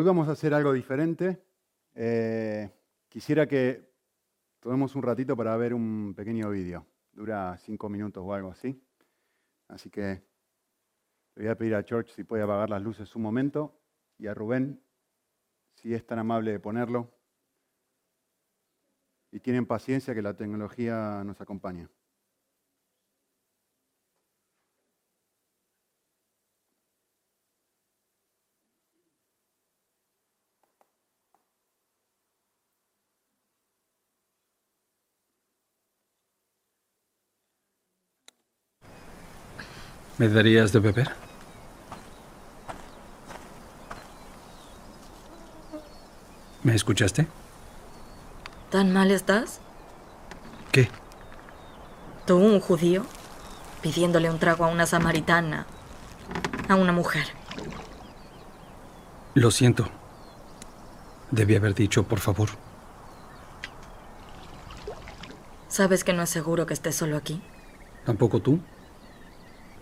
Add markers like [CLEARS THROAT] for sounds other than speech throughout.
hoy vamos a hacer algo diferente. Eh, quisiera que tomemos un ratito para ver un pequeño vídeo. Dura cinco minutos o algo así. Así que le voy a pedir a George si puede apagar las luces un momento y a Rubén si es tan amable de ponerlo. Y tienen paciencia que la tecnología nos acompañe. ¿Me darías de beber? ¿Me escuchaste? ¿Tan mal estás? ¿Qué? Tú, un judío, pidiéndole un trago a una samaritana, a una mujer. Lo siento. Debí haber dicho, por favor. ¿Sabes que no es seguro que estés solo aquí? ¿Tampoco tú?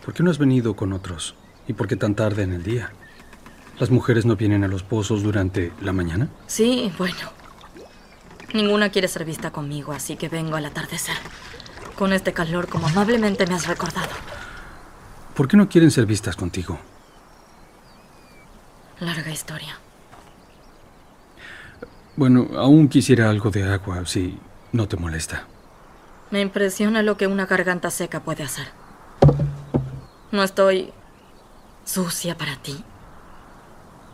¿Por qué no has venido con otros? ¿Y por qué tan tarde en el día? ¿Las mujeres no vienen a los pozos durante la mañana? Sí, bueno. Ninguna quiere ser vista conmigo, así que vengo al atardecer. Con este calor como amablemente me has recordado. ¿Por qué no quieren ser vistas contigo? Larga historia. Bueno, aún quisiera algo de agua, si no te molesta. Me impresiona lo que una garganta seca puede hacer. No estoy sucia para ti.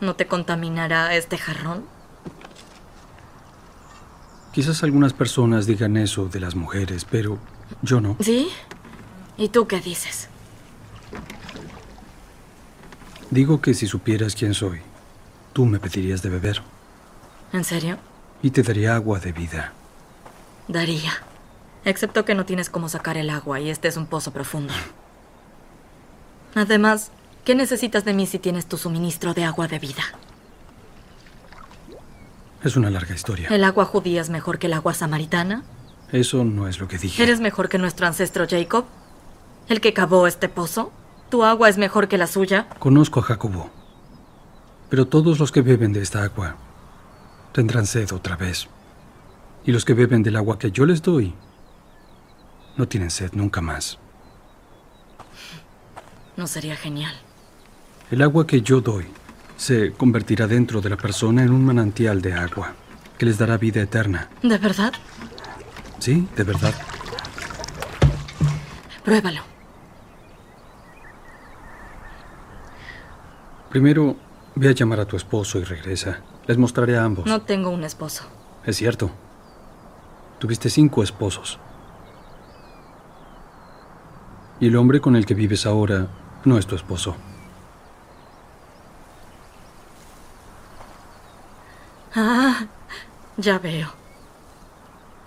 ¿No te contaminará este jarrón? Quizás algunas personas digan eso de las mujeres, pero yo no. ¿Sí? ¿Y tú qué dices? Digo que si supieras quién soy, tú me pedirías de beber. ¿En serio? Y te daría agua de vida. Daría. Excepto que no tienes cómo sacar el agua y este es un pozo profundo. Además, ¿qué necesitas de mí si tienes tu suministro de agua de vida? Es una larga historia. ¿El agua judía es mejor que el agua samaritana? Eso no es lo que dije. ¿Eres mejor que nuestro ancestro Jacob? ¿El que cavó este pozo? ¿Tu agua es mejor que la suya? Conozco a Jacobo. Pero todos los que beben de esta agua tendrán sed otra vez. Y los que beben del agua que yo les doy no tienen sed nunca más. ¿No sería genial? El agua que yo doy se convertirá dentro de la persona en un manantial de agua que les dará vida eterna. ¿De verdad? Sí, de verdad. Pruébalo. Primero, ve a llamar a tu esposo y regresa. Les mostraré a ambos. No tengo un esposo. Es cierto. Tuviste cinco esposos. Y el hombre con el que vives ahora no es tu esposo. Ah, ya veo.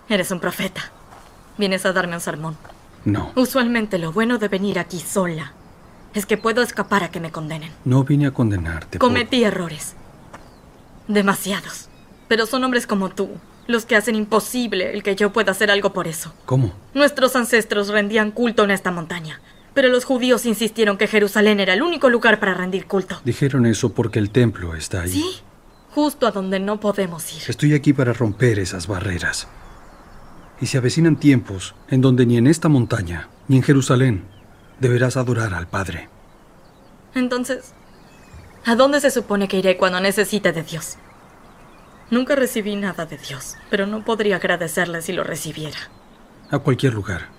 Eres un profeta. Vienes a darme un sermón. No. Usualmente lo bueno de venir aquí sola es que puedo escapar a que me condenen. No vine a condenarte. por- Cometí errores. Demasiados. Pero son hombres como tú los que hacen imposible el que yo pueda hacer algo por eso. ¿Cómo? Nuestros ancestros rendían culto en esta montaña, pero los judíos insistieron que Jerusalén era el único lugar para rendir culto. Dijeron eso porque el templo está ahí. Sí, justo a donde no podemos ir. Estoy aquí para romper esas barreras. Y se avecinan tiempos en donde ni en esta montaña, ni en Jerusalén, deberás adorar al Padre. Entonces, ¿a dónde se supone que iré cuando necesite de Dios? Nunca recibí nada de Dios, pero no podría agradecerle si lo recibiera. A cualquier lugar.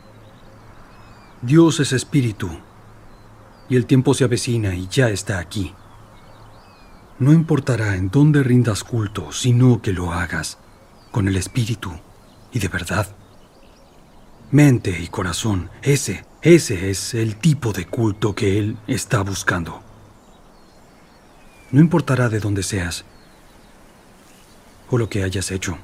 Dios es espíritu. Y el tiempo se avecina y ya está aquí. No importará en dónde rindas culto, sino que lo hagas con el espíritu y de verdad. Mente y corazón, ese, ese es el tipo de culto que Él está buscando. No importará de dónde seas o lo que hayas hecho.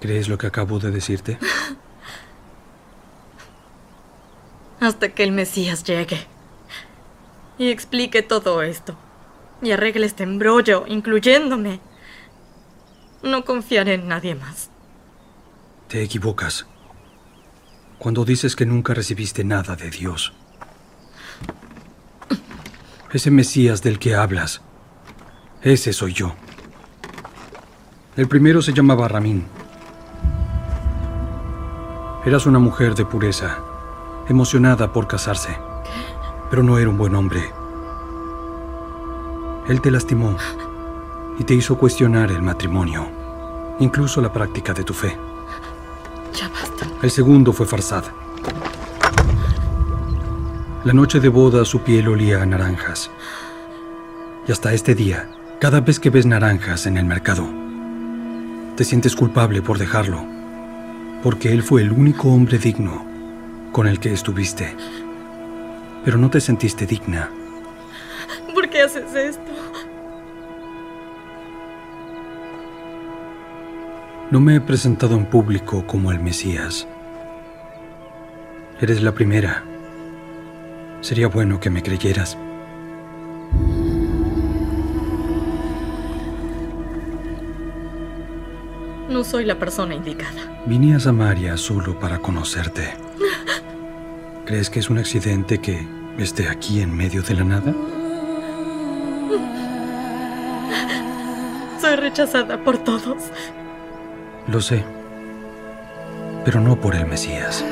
¿Crees lo que acabo de decirte? [LAUGHS] Hasta que el Mesías llegue. Y explique todo esto. Y arregle este embrollo, incluyéndome. No confiaré en nadie más. Te equivocas cuando dices que nunca recibiste nada de Dios. Ese Mesías del que hablas, ese soy yo. El primero se llamaba Ramín. Eras una mujer de pureza, emocionada por casarse, pero no era un buen hombre. Él te lastimó y te hizo cuestionar el matrimonio, incluso la práctica de tu fe. Ya basta. El segundo fue Farsad. La noche de boda su piel olía a naranjas. Y hasta este día, cada vez que ves naranjas en el mercado, te sientes culpable por dejarlo, porque él fue el único hombre digno con el que estuviste. Pero no te sentiste digna. ¿Por qué haces esto? No me he presentado en público como el Mesías. Eres la primera. Sería bueno que me creyeras. No soy la persona indicada. Vine a Samaria solo para conocerte. ¿Crees que es un accidente que esté aquí en medio de la nada? Soy rechazada por todos. Lo sé, pero no por el Mesías.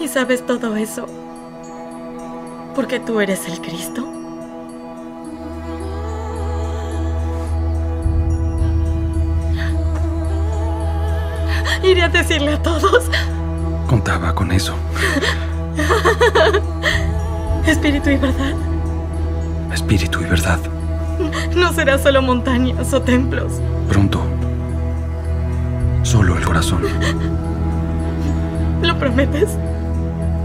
¿Y sabes todo eso? Porque tú eres el Cristo. Iré a decirle a todos. Contaba con eso. Espíritu y verdad. Espíritu y verdad. No será solo montañas o templos. Pronto. Solo el corazón. ¿Lo prometes?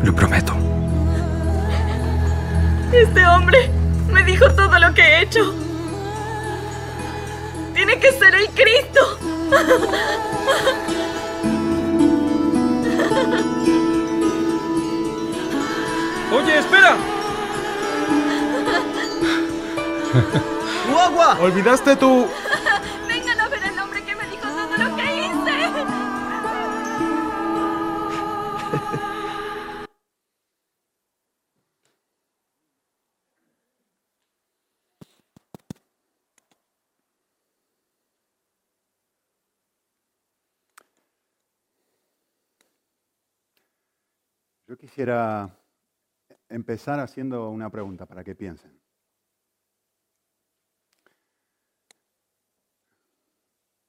Lo prometo. Este hombre me dijo todo lo que he hecho. Tiene que ser el Cristo. Oye, espera. ¡Tu agua! Olvidaste tu... Quisiera empezar haciendo una pregunta para que piensen.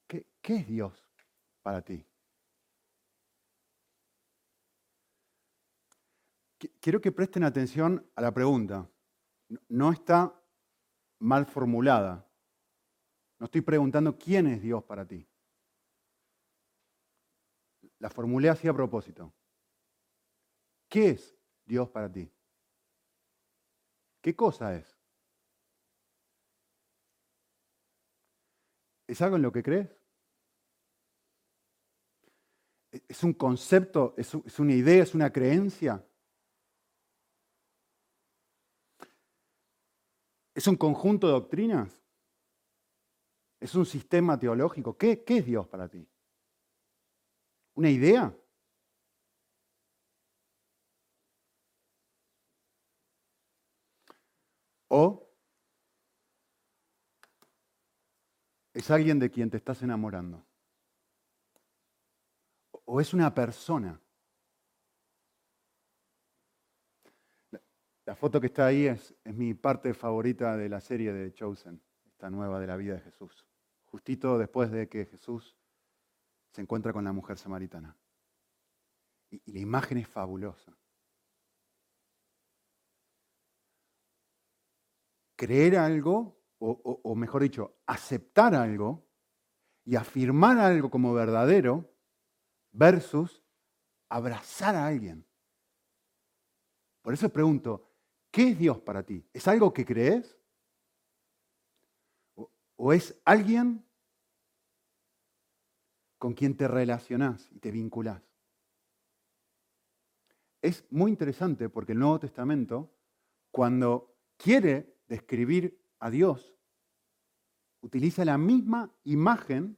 ¿Qué, qué es Dios para ti? Qui- Quiero que presten atención a la pregunta. No está mal formulada. No estoy preguntando quién es Dios para ti. La formulé así a propósito. ¿Qué es Dios para ti? ¿Qué cosa es? ¿Es algo en lo que crees? ¿E- ¿Es un concepto? ¿Es una idea? ¿Es una creencia? ¿Es un conjunto de doctrinas? ¿Es un sistema teológico? ¿Qué, qué es Dios para ti? ¿Una idea? ¿O es alguien de quien te estás enamorando? ¿O es una persona? La, foto que está ahí es, mi parte favorita de la serie de Chosen, esta nueva de la vida de Jesús. Justito después de que Jesús se encuentra con la mujer samaritana. Y la imagen es fabulosa. Creer algo, o, mejor dicho, aceptar algo y afirmar algo como verdadero versus abrazar a alguien. Por eso pregunto, ¿qué es Dios para ti? ¿Es algo que crees? ¿O, o es alguien con quien te relacionás y te vinculás? es muy interesante porque el Nuevo Testamento, cuando quiere describir a Dios, utiliza la misma imagen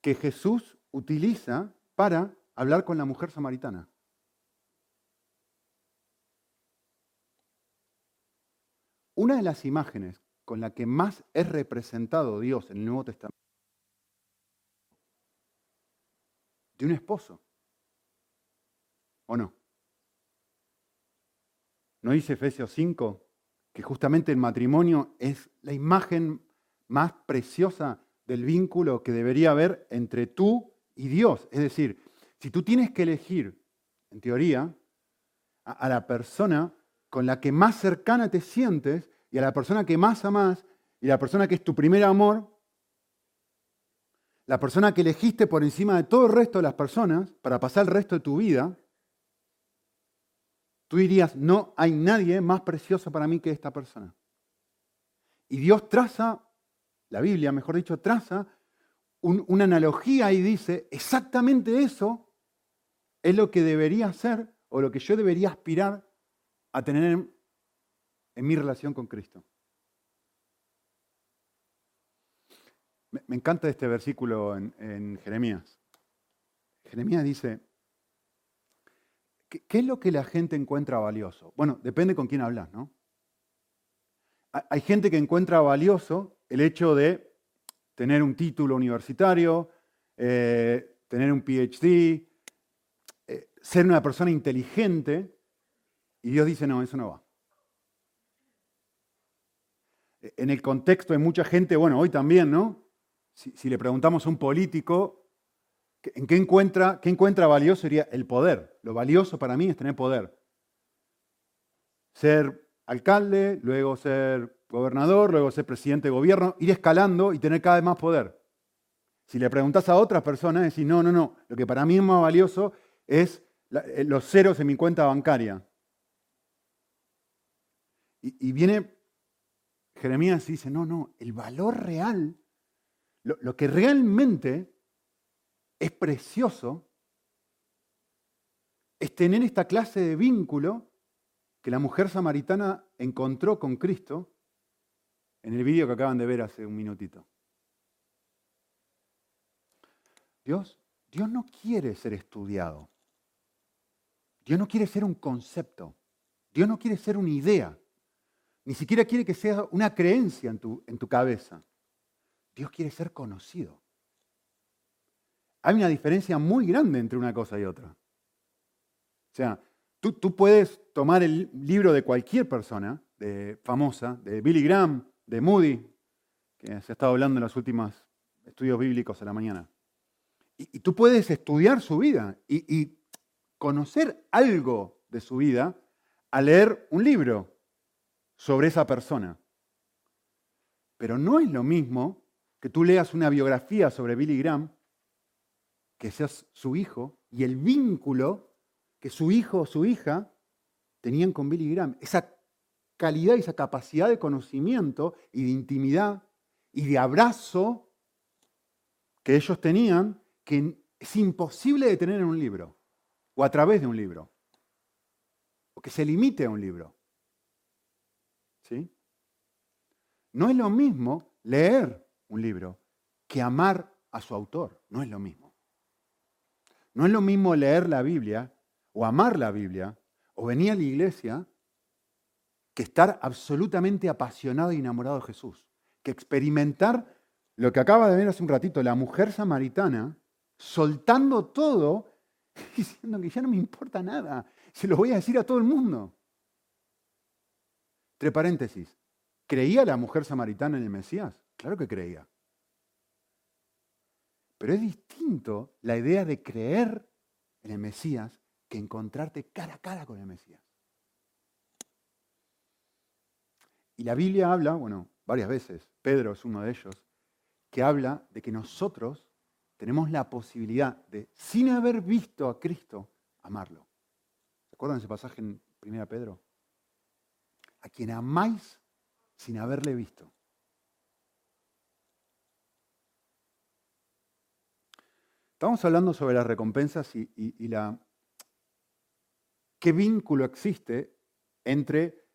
que Jesús utiliza para hablar con la mujer samaritana. Una de las imágenes con la que más es representado Dios en el Nuevo Testamento de un esposo. ¿O no? ¿No dice Efesios 5 que justamente el matrimonio es la imagen más preciosa del vínculo que debería haber entre tú y Dios? Es decir, si tú tienes que elegir, en teoría, a, la persona con la que más cercana te sientes y a la persona que más amas y la persona que es tu primer amor, la persona que elegiste por encima de todo el resto de las personas para pasar el resto de tu vida, tú dirías, no hay nadie más precioso para mí que esta persona. Y Dios traza, la Biblia, mejor dicho, traza una analogía y dice, exactamente eso es lo que debería ser o lo que yo debería aspirar a tener en, en mi relación con Cristo. Me, encanta este versículo en, Jeremías. Jeremías dice, ¿qué, es lo que la gente encuentra valioso? Bueno, depende con quién hablas, ¿no? Hay gente que encuentra valioso el hecho de tener un título universitario, eh, tener un PhD, eh, ser una persona inteligente, y Dios dice, no, eso no va. En el contexto de mucha gente, bueno, hoy también, ¿no? si, le preguntamos a un político, ¿en qué encuentra, qué encuentra valioso? Sería el poder. Lo valioso para mí es tener poder. Ser alcalde, luego ser gobernador, luego ser presidente de gobierno, ir escalando y tener cada vez más poder. Si le preguntas a otras personas, decís, no, no, no, lo que para mí es más valioso es eh, los ceros en mi cuenta bancaria. Y, y viene Jeremías y dice, no, no, el valor real lo, que realmente es precioso es tener esta clase de vínculo que la mujer samaritana encontró con Cristo en el vídeo que acaban de ver hace un minutito. Dios, Dios no quiere ser estudiado. Dios no quiere ser un concepto. Dios no quiere ser una idea. Ni siquiera quiere que sea una creencia en tu, en tu cabeza. Dios quiere ser conocido. Hay una diferencia muy grande entre una cosa y otra. O sea, tú, puedes tomar el libro de cualquier persona de, famosa, de Billy Graham, de Moody, que se ha estado hablando en los últimos estudios bíblicos a la mañana. Y, tú puedes estudiar su vida y, y conocer algo de su vida al leer un libro sobre esa persona. Pero no es lo mismo que tú leas una biografía sobre Billy Graham, que seas su hijo, y el vínculo que su hijo o su hija tenían con Billy Graham. Esa calidad y esa capacidad de conocimiento y de intimidad y de abrazo que ellos tenían, que es imposible de tener en un libro o a través de un libro, o que se limite a un libro. ¿Sí? No es lo mismo leer un libro que amar a su autor. No es lo mismo. No es lo mismo leer la Biblia o amar la Biblia o venir a la iglesia que estar absolutamente apasionado y enamorado de Jesús. Que experimentar lo que acaba de ver hace un ratito, la mujer samaritana soltando todo, [LAUGHS] diciendo que ya no me importa nada, se lo voy a decir a todo el mundo. Entre paréntesis, ¿creía la mujer samaritana en el Mesías? Claro que creía. Pero es distinto la idea de creer en el Mesías que encontrarte cara a cara con el Mesías. Y la Biblia habla, bueno, varias veces, Pedro es uno de ellos, que habla de que nosotros tenemos la posibilidad de, sin haber visto a Cristo, amarlo. ¿Se acuerdan ese pasaje en 1 Pedro? A quien amáis sin haberle visto. Estamos hablando sobre las recompensas y, y- la, qué vínculo existe entre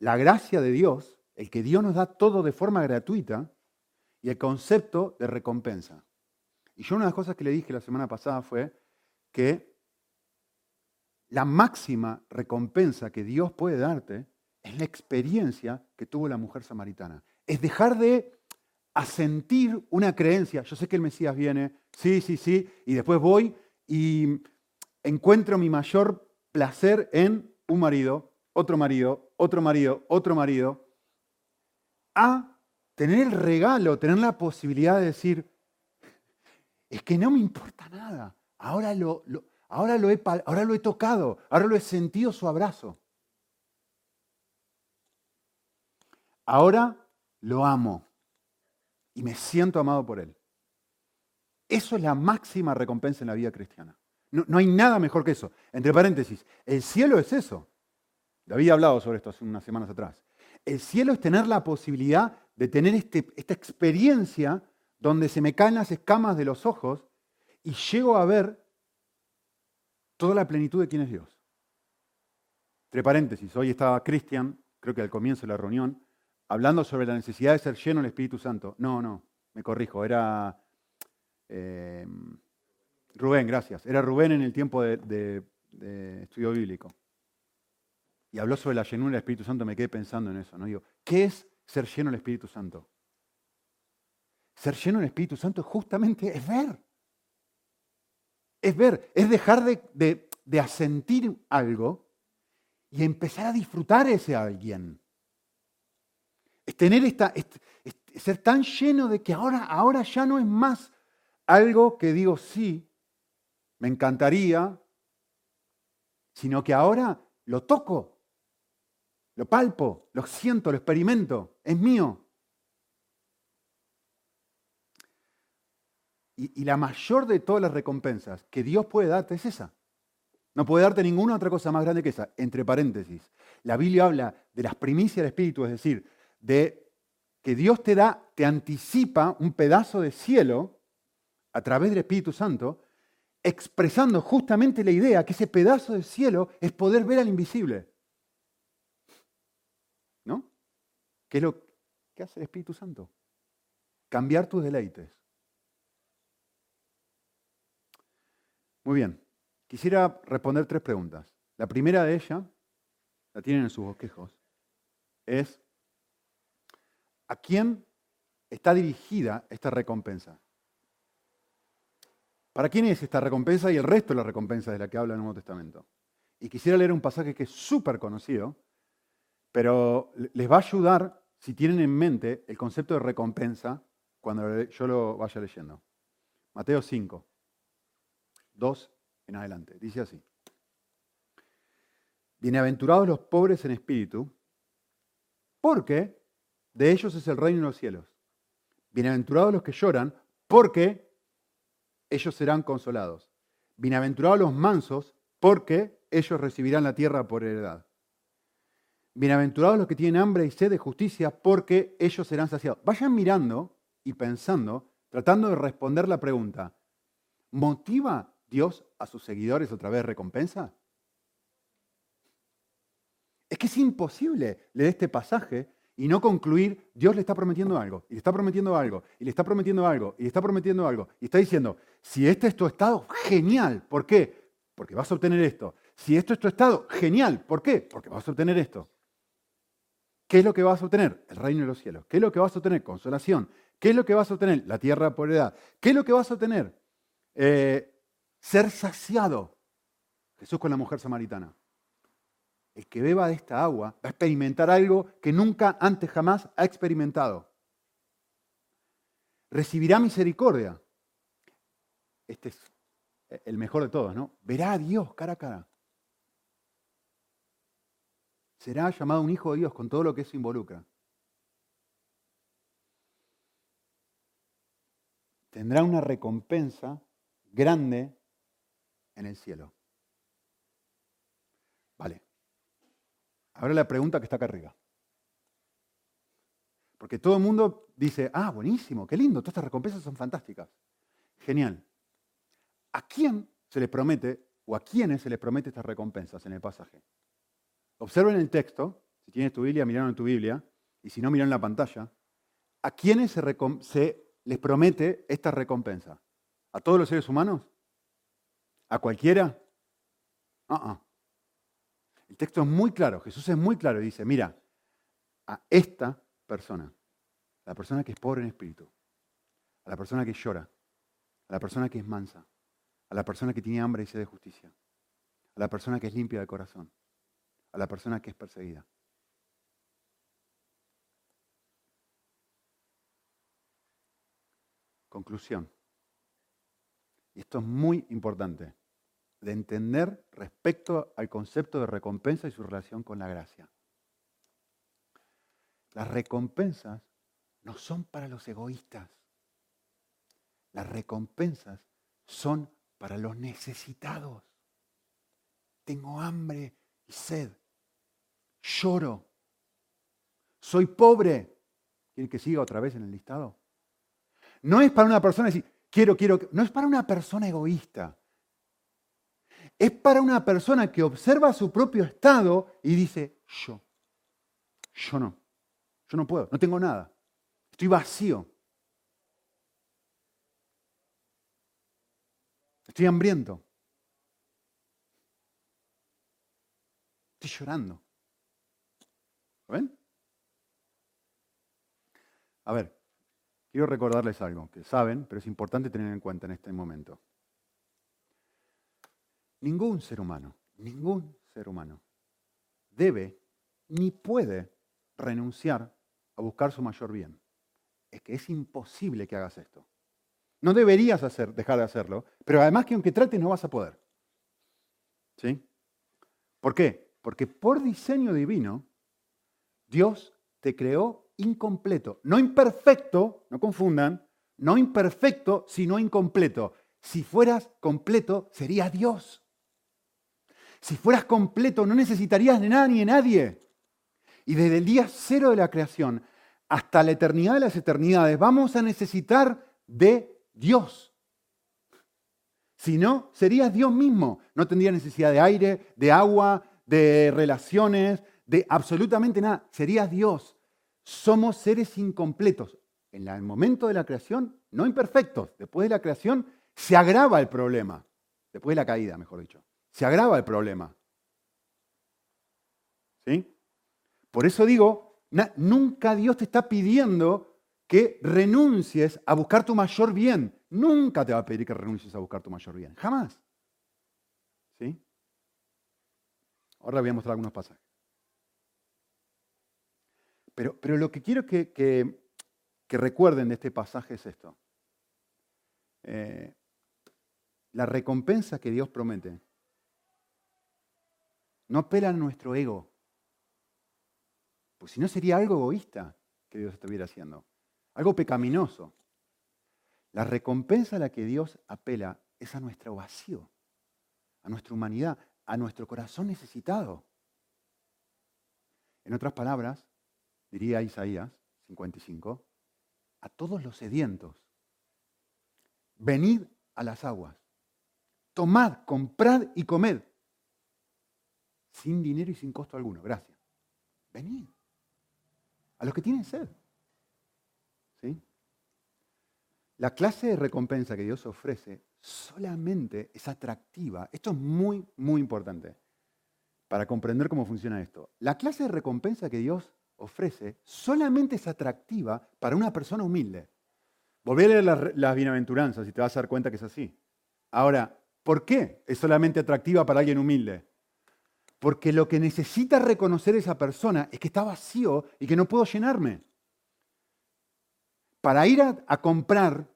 la gracia de Dios, el que Dios nos da todo de forma gratuita, y el concepto de recompensa. Y yo una de las cosas que le dije la semana pasada fue que la máxima recompensa que Dios puede darte es la experiencia que tuvo la mujer samaritana. Es dejar de asentir una creencia. Yo sé que el Mesías viene, sí, sí, sí, y después voy y encuentro mi mayor placer en un marido, otro marido, otro marido, otro marido, a tener el regalo, tener la posibilidad de decir, es que no me importa nada, ahora lo, ahora lo he tocado, ahora lo he sentido su abrazo. Ahora lo amo y me siento amado por él. Eso es la máxima recompensa en la vida cristiana. No, no hay nada mejor que eso. Entre paréntesis, el cielo es eso. David ha hablado sobre esto hace unas semanas atrás. El cielo es tener la posibilidad de tener este- esta experiencia donde se me caen las escamas de los ojos y llego a ver toda la plenitud de quién es Dios. Entre paréntesis, hoy estaba Cristian, creo que al comienzo de la reunión, hablando sobre la necesidad de ser lleno del Espíritu Santo. No, no, me corrijo, era eh, Rubén, gracias. Era Rubén en el tiempo de, de- estudio bíblico. Y habló sobre la llenura del Espíritu Santo, me quedé pensando en eso. ¿no? Digo, ¿qué es ser lleno del Espíritu Santo? Ser lleno del Espíritu Santo justamente es ver. Es ver, es dejar de, de- de asentir algo y empezar a disfrutar ese alguien. Es tener esta, es- es ser tan lleno de que ahora, ahora ya no es más algo que digo sí, me encantaría, sino que ahora lo toco, lo palpo, lo siento, lo experimento, es mío. Y, y la mayor de todas las recompensas que Dios puede darte es esa. No puede darte ninguna otra cosa más grande que esa. Entre paréntesis, la Biblia habla de las primicias del Espíritu, es decir, de que Dios te da, te anticipa un pedazo de cielo a través del Espíritu Santo, expresando justamente la idea que ese pedazo de cielo es poder ver al invisible. ¿No? ¿Qué es lo que hace el Espíritu Santo? Cambiar tus deleites. Muy bien. Quisiera responder tres preguntas. La primera de ellas, la tienen en sus bosquejos, es ¿a quién está dirigida esta recompensa? ¿Para quién es esta recompensa y el resto de las recompensas de la que habla el Nuevo Testamento? Y quisiera leer un pasaje que es súper conocido, pero les va a ayudar si tienen en mente el concepto de recompensa cuando yo lo vaya leyendo. Mateo 5, 2 en adelante. Dice así. Bienaventurados los pobres en espíritu, porque de ellos es el reino de los cielos. Bienaventurados los que lloran, porque ellos serán consolados. Bienaventurados los mansos, porque ellos recibirán la tierra por heredad. Bienaventurados los que tienen hambre y sed de justicia, porque ellos serán saciados. Vayan mirando y pensando, tratando de responder la pregunta, ¿motiva Dios a sus seguidores otra vez recompensa? Es que es imposible leer este pasaje y no concluir, Dios le está prometiendo algo, y le está prometiendo algo, y le está prometiendo algo, y le está prometiendo algo, y está diciendo, si este es tu estado, genial, ¿por qué? Porque vas a obtener esto. Si esto es tu estado, genial, ¿por qué? Porque vas a obtener esto. ¿Qué es lo que vas a obtener? El reino de los cielos. ¿Qué es lo que vas a obtener? Consolación. ¿Qué es lo que vas a obtener? La tierra por edad. ¿Qué es lo que vas a obtener? Eh, ser saciado. Jesús con la mujer samaritana. El que beba de esta agua va a experimentar algo que nunca antes jamás ha experimentado. Recibirá misericordia. Este es el mejor de todos, ¿no? Verá a Dios cara a cara. Será llamado un hijo de Dios con todo lo que eso involucra. Tendrá una recompensa grande en el cielo. Vale. Ahora la pregunta que está acá arriba. Porque todo el mundo dice, ah, buenísimo, qué lindo, todas estas recompensas son fantásticas. Genial. ¿A quién se les promete o a quiénes se les promete estas recompensas en el pasaje? Observen el texto, si tienes tu Biblia, miraron en tu Biblia, y si no, miran la pantalla. ¿A quiénes se, les promete esta recompensa? ¿A todos los seres humanos? ¿A cualquiera? Uh El texto es muy claro, Jesús es muy claro y dice, mira, a esta persona, a la persona que es pobre en espíritu, a la persona que llora, a la persona que es mansa, a la persona que tiene hambre y sed de justicia, a la persona que es limpia de corazón, a la persona que es perseguida. Conclusión. Y esto es muy importante, de entender respecto al concepto de recompensa y su relación con la gracia. Las recompensas no son para los egoístas. Las recompensas son para los necesitados. Tengo hambre y sed. Lloro. Soy pobre. ¿Quiere que siga otra vez en el listado? No es para una persona decir, quiero, quiero. No es para una persona egoísta. Es para una persona que observa su propio estado y dice, yo, yo no, yo no puedo, no tengo nada, estoy vacío, estoy hambriento, estoy llorando. ven? A ver, quiero recordarles algo que saben, pero es importante tener en cuenta en este momento. Ningún ser humano, ningún ser humano debe ni puede renunciar a buscar su mayor bien. Es que es imposible que hagas esto. No deberías hacer, dejar de hacerlo, pero además que aunque trates no vas a poder. ¿Sí? ¿Por qué? Porque por diseño divino, Dios te creó incompleto. No imperfecto, no confundan, no imperfecto, sino incompleto. Si fueras completo, sería Dios. Si fueras completo, no necesitarías de nada ni de nadie. Y desde el día cero de la creación hasta la eternidad de las eternidades, vamos a necesitar de Dios. Si no, serías Dios mismo. No tendrías necesidad de aire, de agua, de relaciones, de absolutamente nada. Serías Dios. Somos seres incompletos. En el momento de la creación, no imperfectos. Después de la creación, se agrava el problema. Después de la caída, mejor dicho se agrava el problema. ¿Sí? Por eso digo, nunca Dios te está pidiendo que renuncies a buscar tu mayor bien. Nunca te va a pedir que renuncies a buscar tu mayor bien. Jamás. ¿Sí? Ahora voy a mostrar algunos pasajes. Pero, pero lo que quiero que, que, recuerden de este pasaje es esto. Eh, la recompensa que Dios promete no apela a nuestro ego. Pues si no sería algo egoísta que Dios estuviera haciendo, algo pecaminoso. La recompensa a la que Dios apela es a nuestro vacío, a nuestra humanidad, a nuestro corazón necesitado. En otras palabras, diría Isaías 55, a todos los sedientos, venid a las aguas, tomad, comprad y comed sin dinero y sin costo alguno. Gracias. Venid. A los que tienen sed. ¿Sí? La clase de recompensa que Dios ofrece solamente es atractiva. Esto es muy, muy importante para comprender cómo funciona esto. La clase de recompensa que Dios ofrece solamente es atractiva para una persona humilde. Volví a leer las, las bienaventuranzas y te vas a dar cuenta que es así. Ahora, ¿por qué es solamente atractiva para alguien humilde? Porque lo que necesita reconocer esa persona es que está vacío y que no puedo llenarme. Para ir a, comprar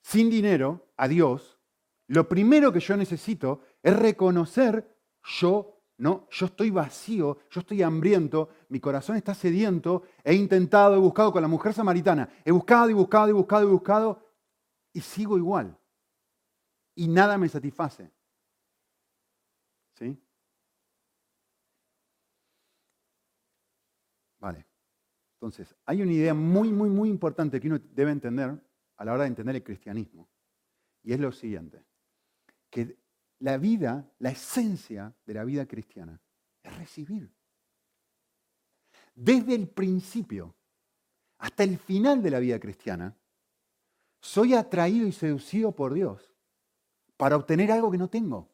sin dinero a Dios, lo primero que yo necesito es reconocer yo no, yo estoy vacío, yo estoy hambriento, mi corazón está sediento, he intentado, he buscado con la mujer samaritana, he buscado y buscado y buscado y buscado y sigo igual. Y nada me satisface. ¿Sí? Vale. Entonces, hay una idea muy, muy, muy importante que uno debe entender a la hora de entender el cristianismo. Y es lo siguiente. que la vida, la esencia de la vida cristiana, es recibir. Desde el principio hasta el final de la vida cristiana, soy atraído y seducido por Dios para obtener algo que no tengo.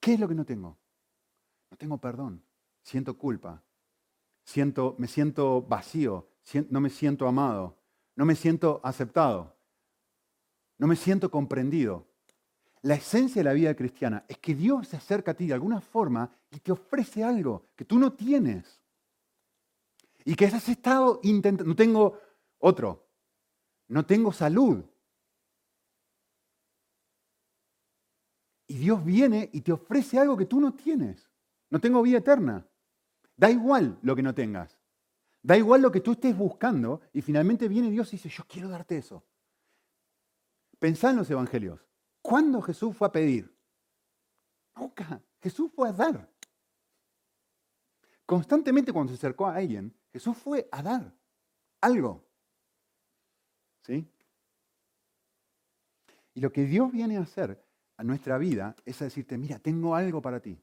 ¿Qué es lo que no tengo? No tengo perdón, siento culpa, siento, me siento vacío, no me siento amado, no me siento aceptado, no me siento comprendido. La esencia de la vida cristiana es que Dios se acerca a ti de alguna forma y te ofrece algo que tú no tienes. Y que has estado intentando, no tengo otro, no tengo salud. Y Dios viene y te ofrece algo que tú no tienes. No tengo vida eterna. Da igual lo que no tengas. Da igual lo que tú estés buscando y finalmente viene Dios y dice, yo quiero darte eso. Pensá en los evangelios. ¿Cuándo Jesús fue a pedir? Nunca. Jesús fue a dar. Constantemente cuando se acercó a alguien, Jesús fue a dar algo. ¿Sí? Y lo que Dios viene a hacer a nuestra vida es a decirte, mira, tengo algo para ti.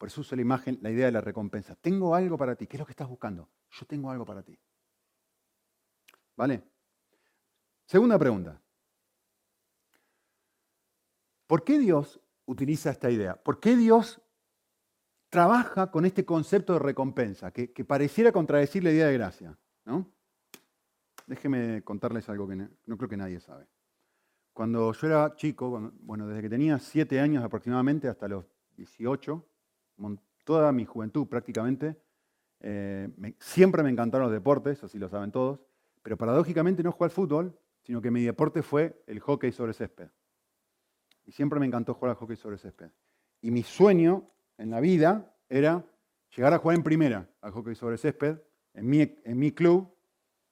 Por eso uso la imagen, la idea de la recompensa. Tengo algo para ti. ¿Qué es lo que estás buscando? Yo tengo algo para ti. ¿Vale? Segunda pregunta. ¿Por qué Dios utiliza esta idea? ¿Por qué Dios trabaja con este concepto de recompensa, que, pareciera contradecir la idea de gracia? ¿no? Déjeme contarles algo que no creo que nadie sabe. Cuando yo era chico, bueno, desde que tenía siete años aproximadamente hasta los 18, toda mi juventud prácticamente, eh, siempre me encantaron los deportes, así lo saben todos, pero paradójicamente no jugué al fútbol, sino que mi deporte fue el hockey sobre césped. Y siempre me encantó jugar al hockey sobre césped. Y mi sueño en la vida era llegar a jugar en primera al hockey sobre césped, en mi, club,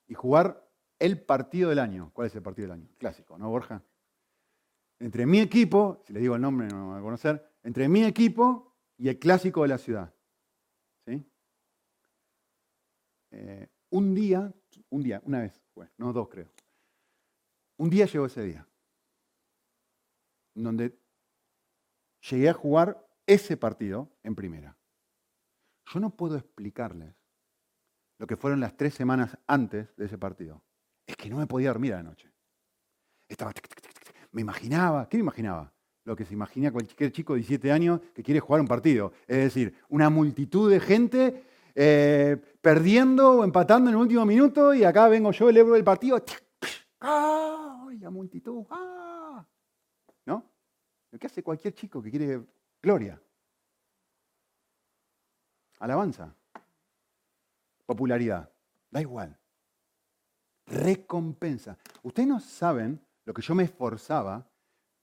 y jugar el partido del año. ¿Cuál es el partido del año? Clásico, ¿no, Borja? Entre mi equipo, si le digo el nombre no me van a conocer, entre mi equipo y el clásico de la ciudad. ¿Sí? Eh, un día, un día, una vez fue, no dos creo. Un día llegó ese día, donde llegué a jugar ese partido en primera. Yo no puedo explicarles lo que fueron las tres semanas antes de ese partido es que no me podía dormir a la noche. Estaba, me imaginaba, ¿qué me imaginaba? Lo que se imagina cualquier chico de 17 años que quiere jugar un partido. Es decir, una multitud de gente eh, perdiendo o empatando en el último minuto y acá vengo yo, el héroe del partido. ¡Ah! La multitud. ¡Ah! ¿No? Lo que hace cualquier chico que quiere gloria. Alabanza. Popularidad. Da igual recompensa. Ustedes no saben lo que yo me esforzaba.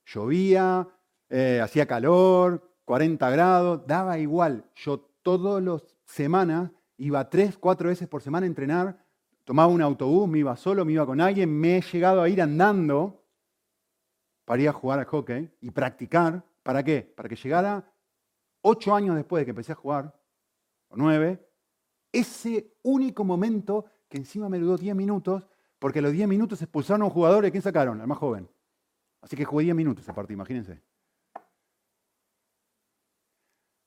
Llovía, eh, hacía calor, 40 grados, daba igual. Yo todas las semanas iba tres, cuatro veces por semana a entrenar, tomaba un autobús, me iba solo, me iba con alguien, me he llegado a ir andando para ir a jugar al hockey y practicar. ¿Para qué? Para que llegara ocho años después de que empecé a jugar, o nueve, ese único momento que encima me duró diez minutos, porque a los 10 minutos expulsaron a un jugador y ¿a quién sacaron? Al más joven. Así que jugué 10 minutos esa partida, imagínense.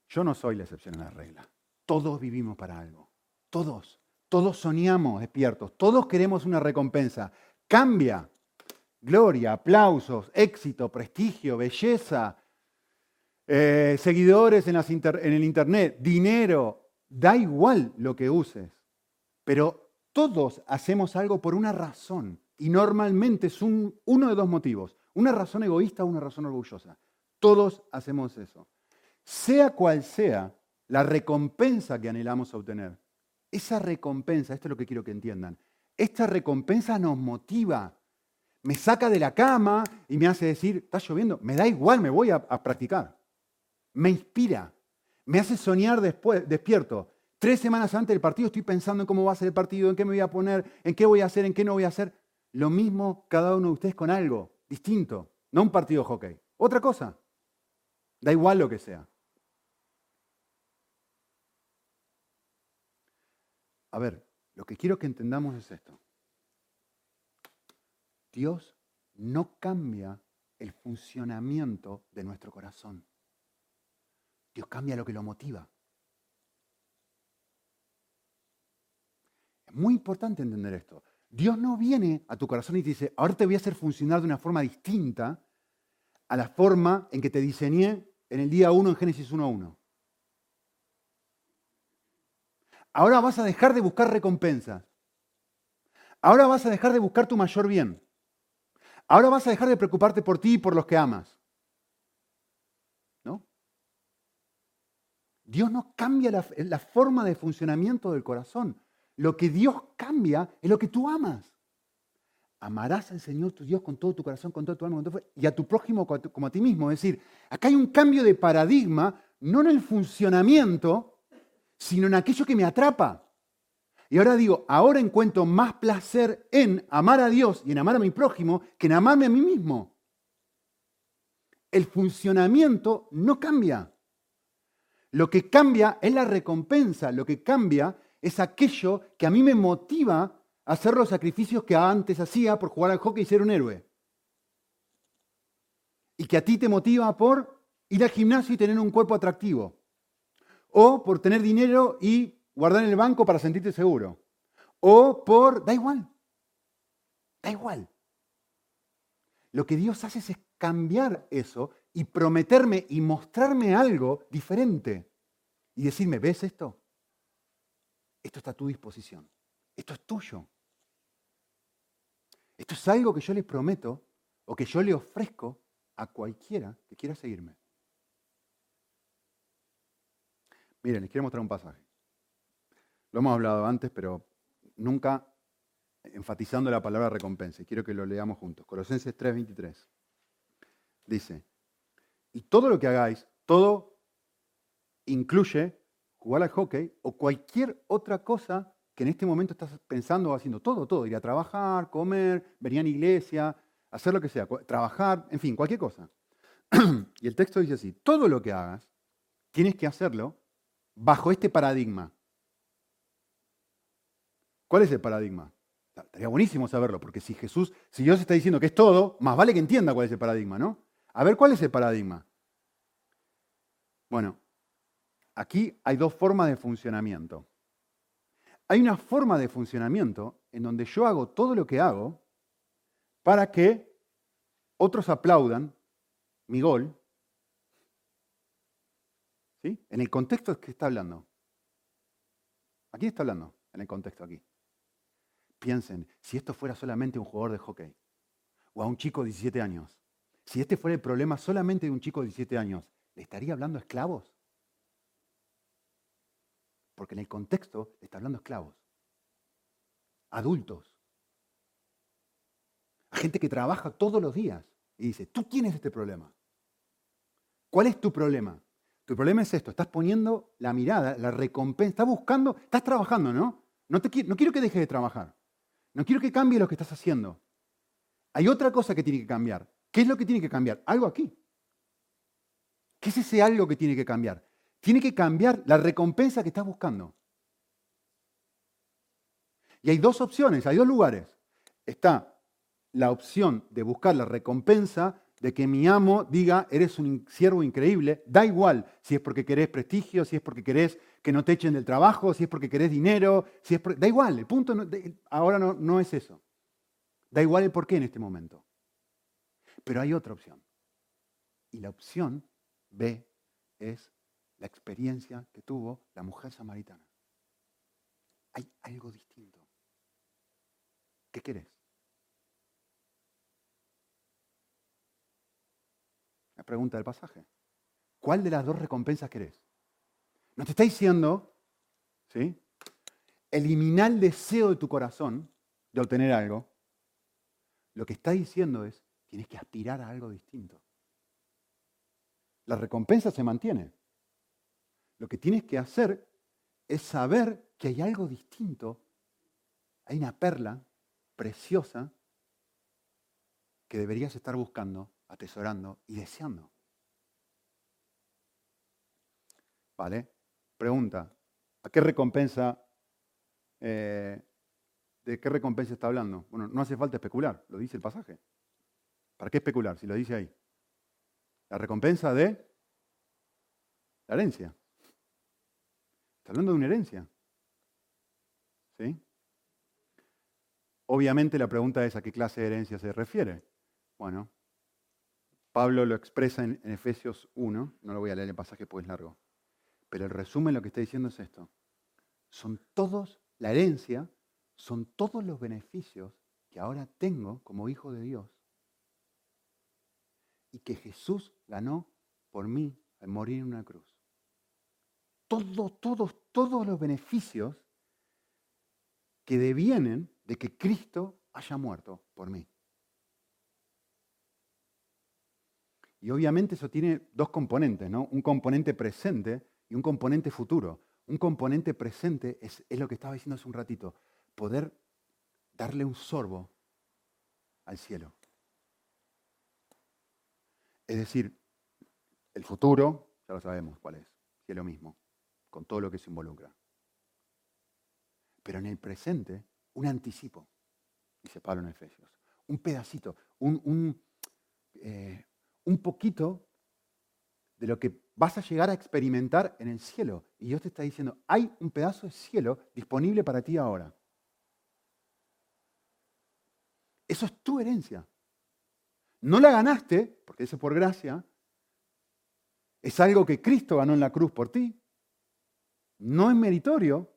Yo no soy la excepción a la regla. Todos vivimos para algo. Todos. Todos soñamos despiertos. Todos queremos una recompensa. Cambia. Gloria, aplausos, éxito, prestigio, belleza, eh, seguidores en, en el Internet, dinero. Da igual lo que uses. Pero todos hacemos algo por una razón y normalmente es uno de dos motivos, una razón egoísta o una razón orgullosa. Todos hacemos eso. Sea cual sea la recompensa que anhelamos obtener, esa recompensa, esto es lo que quiero que entiendan, esta recompensa nos motiva, me saca de la cama y me hace decir, está lloviendo, me da igual, me voy a, a practicar. Me inspira, me hace soñar después, despierto. Tres semanas antes del partido estoy pensando en cómo va a ser el partido, en qué me voy a poner, en qué voy a hacer, en qué no voy a hacer. Lo mismo cada uno de ustedes con algo distinto, no un partido de hockey. Otra cosa. Da igual lo que sea. A ver, lo que quiero que entendamos es esto. Dios no cambia el funcionamiento de nuestro corazón. Dios cambia lo que lo motiva. Es muy importante entender esto. Dios no viene a tu corazón y te dice, ahora te voy a hacer funcionar de una forma distinta a la forma en que te diseñé en el día 1 en Génesis 1.1. Ahora vas a dejar de buscar recompensas. Ahora vas a dejar de buscar tu mayor bien. Ahora vas a dejar de preocuparte por ti y por los que amas. ¿No? Dios no cambia la, forma de funcionamiento del corazón. Lo que Dios cambia es lo que tú amas. Amarás al Señor tu Dios con todo tu corazón, con todo tu alma, con y a tu prójimo como a ti mismo. Es decir, acá hay un cambio de paradigma, no en el funcionamiento, sino en aquello que me atrapa. Y ahora digo, ahora encuentro más placer en amar a Dios y en amar a mi prójimo que en amarme a mí mismo. El funcionamiento no cambia. Lo que cambia es la recompensa, lo que cambia es aquello que a mí me motiva a hacer los sacrificios que antes hacía por jugar al hockey y ser un héroe. Y que a ti te motiva por ir al gimnasio y tener un cuerpo atractivo. O por tener dinero y guardar en el banco para sentirte seguro. O por... Da igual. Da igual. Lo que Dios hace es cambiar eso y prometerme y mostrarme algo diferente. Y decirme, ¿ves esto? Esto está a tu disposición. Esto es tuyo. Esto es algo que yo le prometo o que yo le ofrezco a cualquiera que quiera seguirme. Miren, les quiero mostrar un pasaje. Lo hemos hablado antes, pero nunca enfatizando la palabra recompensa. Y quiero que lo leamos juntos. Colosenses 3:23. Dice, y todo lo que hagáis, todo incluye jugar al hockey o cualquier otra cosa que en este momento estás pensando o haciendo. Todo, todo. Ir a trabajar, comer, venir a la iglesia, hacer lo que sea, trabajar, en fin, cualquier cosa. [CLEARS THROAT] y el texto dice así, todo lo que hagas, tienes que hacerlo bajo este paradigma. ¿Cuál es el paradigma? Estaría buenísimo saberlo, porque si Jesús, si Dios está diciendo que es todo, más vale que entienda cuál es el paradigma, ¿no? A ver, ¿cuál es el paradigma? Bueno, aquí hay dos formas de funcionamiento. Hay una forma de funcionamiento en donde yo hago todo lo que hago para que otros aplaudan mi gol. ¿Sí? En el contexto que está hablando. ¿A quién está hablando? En el contexto aquí. Piensen, si esto fuera solamente un jugador de hockey o a un chico de 17 años, si este fuera el problema solamente de un chico de 17 años, ¿le estaría hablando a esclavos? Porque en el contexto le está hablando a esclavos, adultos, a gente que trabaja todos los días y dice, ¿tú tienes este problema? ¿Cuál es tu problema? Tu problema es esto, estás poniendo la mirada, la recompensa, estás buscando, estás trabajando, ¿no? No, te, no quiero que dejes de trabajar. No quiero que cambie lo que estás haciendo. Hay otra cosa que tiene que cambiar. ¿Qué es lo que tiene que cambiar? Algo aquí. ¿Qué es ese algo que tiene que cambiar? Tiene que cambiar la recompensa que estás buscando. Y hay dos opciones, hay dos lugares. Está la opción de buscar la recompensa de que mi amo diga, eres un siervo increíble, da igual si es porque querés prestigio, si es porque querés que no te echen del trabajo, si es porque querés dinero, si es da igual, el punto ahora no, no es eso. Da igual el por qué en este momento. Pero hay otra opción. Y la opción B es la experiencia que tuvo la mujer samaritana. Hay algo distinto. ¿Qué querés? Pregunta del pasaje. ¿Cuál de las dos recompensas querés? No te está diciendo, ¿sí? Eliminar el deseo de tu corazón de obtener algo. Lo que está diciendo es, tienes que aspirar a algo distinto. La recompensa se mantiene. Lo que tienes que hacer es saber que hay algo distinto. Hay una perla preciosa que deberías estar buscando atesorando y deseando. ¿Vale? Pregunta, ¿a qué recompensa, eh, de qué recompensa está hablando? Bueno, no hace falta especular, lo dice el pasaje. ¿Para qué especular si lo dice ahí? La recompensa de la herencia. Está hablando de una herencia. ¿Sí? Obviamente la pregunta es a qué clase de herencia se refiere. Bueno, Pablo lo expresa en, Efesios 1, no lo voy a leer el pasaje porque es largo, pero el resumen lo que está diciendo es esto. Son todos, la herencia, son todos los beneficios que ahora tengo como hijo de Dios y que Jesús ganó por mí al morir en una cruz. Todos, todos, todos los beneficios que devienen de que Cristo haya muerto por mí. Y obviamente eso tiene dos componentes, ¿no? Un componente presente y un componente futuro. Un componente presente es, lo que estaba diciendo hace un ratito, poder darle un sorbo al cielo. Es decir, el futuro, ya lo sabemos cuál es, cielo mismo, con todo lo que se involucra. Pero en el presente, un anticipo, dice Pablo en Efesios, un pedacito, un, un, eh, un poquito de lo que vas a llegar a experimentar en el cielo. Y Dios te está diciendo, hay un pedazo de cielo disponible para ti ahora. Eso es tu herencia. No la ganaste, porque eso es por gracia. Es algo que Cristo ganó en la cruz por ti. No es meritorio.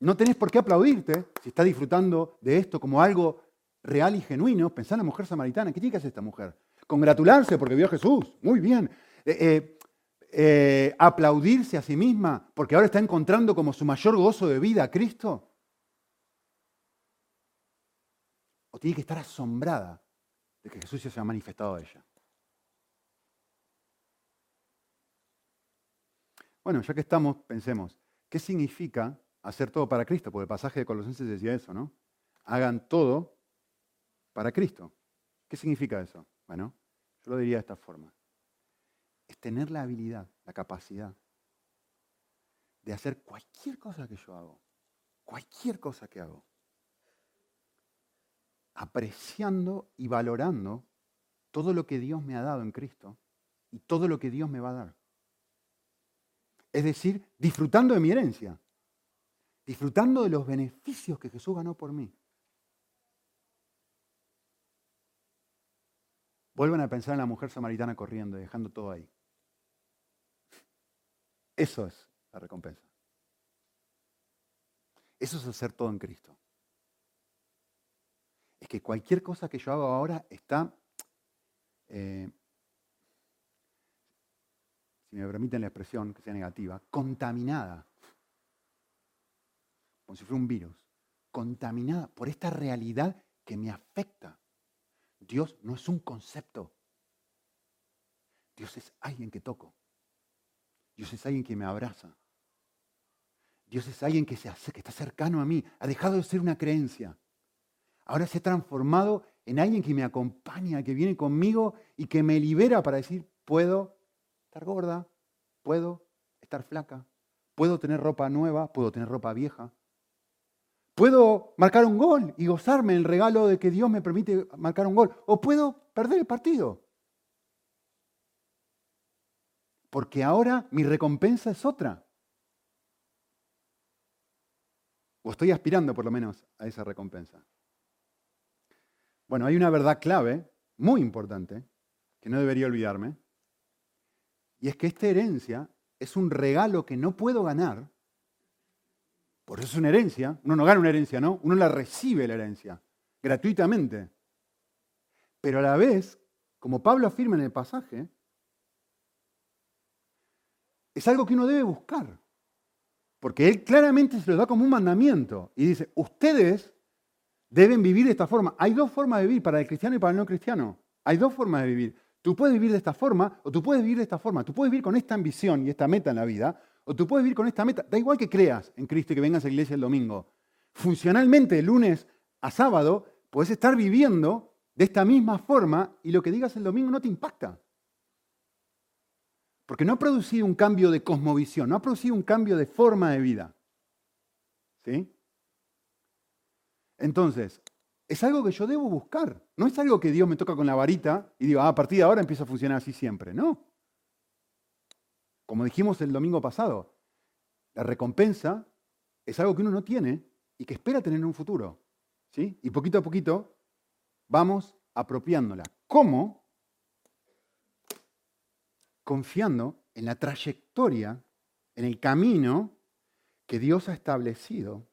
No tenés por qué aplaudirte si estás disfrutando de esto como algo real y genuino. Pensá en la mujer samaritana. ¿Qué tiene que hacer esta mujer? Congratularse porque vio a Jesús. Muy bien. Eh, eh, eh, aplaudirse a sí misma porque ahora está encontrando como su mayor gozo de vida a Cristo. O tiene que estar asombrada de que Jesús se haya manifestado a ella. Bueno, ya que estamos, pensemos, ¿qué significa hacer todo para Cristo? Porque el pasaje de Colosenses decía eso, ¿no? Hagan todo para Cristo. ¿Qué significa eso? Bueno, yo lo diría de esta forma. Es tener la habilidad, la capacidad de hacer cualquier cosa que yo hago, cualquier cosa que hago, apreciando y valorando todo lo que Dios me ha dado en Cristo y todo lo que Dios me va a dar. Es decir, disfrutando de mi herencia, disfrutando de los beneficios que Jesús ganó por mí. Vuelvan a pensar en la mujer samaritana corriendo y dejando todo ahí. Eso es la recompensa. Eso es hacer todo en Cristo. Es que cualquier cosa que yo haga ahora está, eh, si me permiten la expresión que sea negativa, contaminada. Como si fuera un virus. Contaminada por esta realidad que me afecta. Dios no es un concepto. Dios es alguien que toco. Dios es alguien que me abraza. Dios es alguien que, se está cercano a mí. Ha dejado de ser una creencia. Ahora se ha transformado en alguien que me acompaña, que viene conmigo y que me libera para decir, puedo estar gorda, puedo estar flaca, puedo tener ropa nueva, puedo tener ropa vieja, Puedo marcar un gol y gozarme el regalo de que Dios me permite marcar un gol. O puedo perder el partido. Porque ahora mi recompensa es otra. O estoy aspirando por lo menos a esa recompensa. Bueno, hay una verdad clave, muy importante, que no debería olvidarme. Y es que esta herencia es un regalo que no puedo ganar por eso es una herencia. Uno no gana una herencia, ¿no? Uno la recibe la herencia, gratuitamente. Pero a la vez, como Pablo afirma en el pasaje, es algo que uno debe buscar. Porque él claramente se lo da como un mandamiento. Y dice, ustedes deben vivir de esta forma. Hay dos formas de vivir, para el cristiano y para el no cristiano. Hay dos formas de vivir. Tú puedes vivir de esta forma o tú puedes vivir de esta forma. Tú puedes vivir con esta ambición y esta meta en la vida o tú puedes vivir con esta meta. Da igual que creas en Cristo y que vengas a la iglesia el domingo. Funcionalmente, de lunes a sábado, puedes estar viviendo de esta misma forma y lo que digas el domingo no te impacta. Porque no ha producido un cambio de cosmovisión, no ha producido un cambio de forma de vida. ¿Sí? Entonces, Es algo que yo debo buscar. No es algo que Dios me toca con la varita y digo, ah, a partir de ahora empieza a funcionar así siempre. No. Como dijimos el domingo pasado, la recompensa es algo que uno no tiene y que espera tener en un futuro. ¿sí? Y poquito a poquito vamos apropiándola. ¿Cómo? Confiando en la trayectoria, en el camino que Dios ha establecido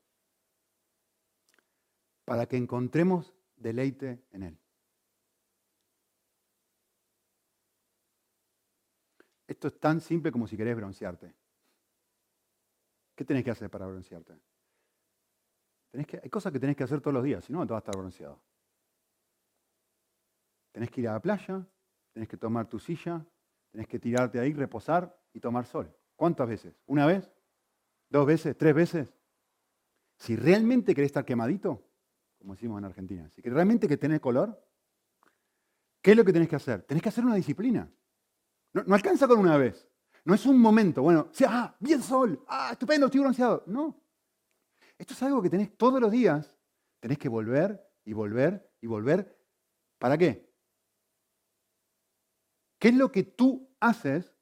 para que encontremos deleite en Él. Esto es tan simple como si querés broncearte. ¿Qué tenés que hacer para broncearte? que, hay cosas que tenés que hacer todos los días, si no, no te vas a estar bronceado. Tenés que ir a la playa, tenés que tomar tu silla, tenés que tirarte ahí, reposar y tomar sol. ¿Cuántas veces? ¿Una vez? ¿Dos veces? ¿Tres veces? Si realmente querés estar quemadito, como decimos en Argentina, si realmente que tenés color, ¿qué es lo que tenés que hacer? Tenés que hacer una disciplina. No, alcanza con una vez. No es un momento, bueno, sí, ah, bien sol, ah, estupendo, estoy bronceado. No. Esto es algo que tenés todos los días. Tenés que volver y volver y volver. ¿Para qué? ¿Qué es lo que tú haces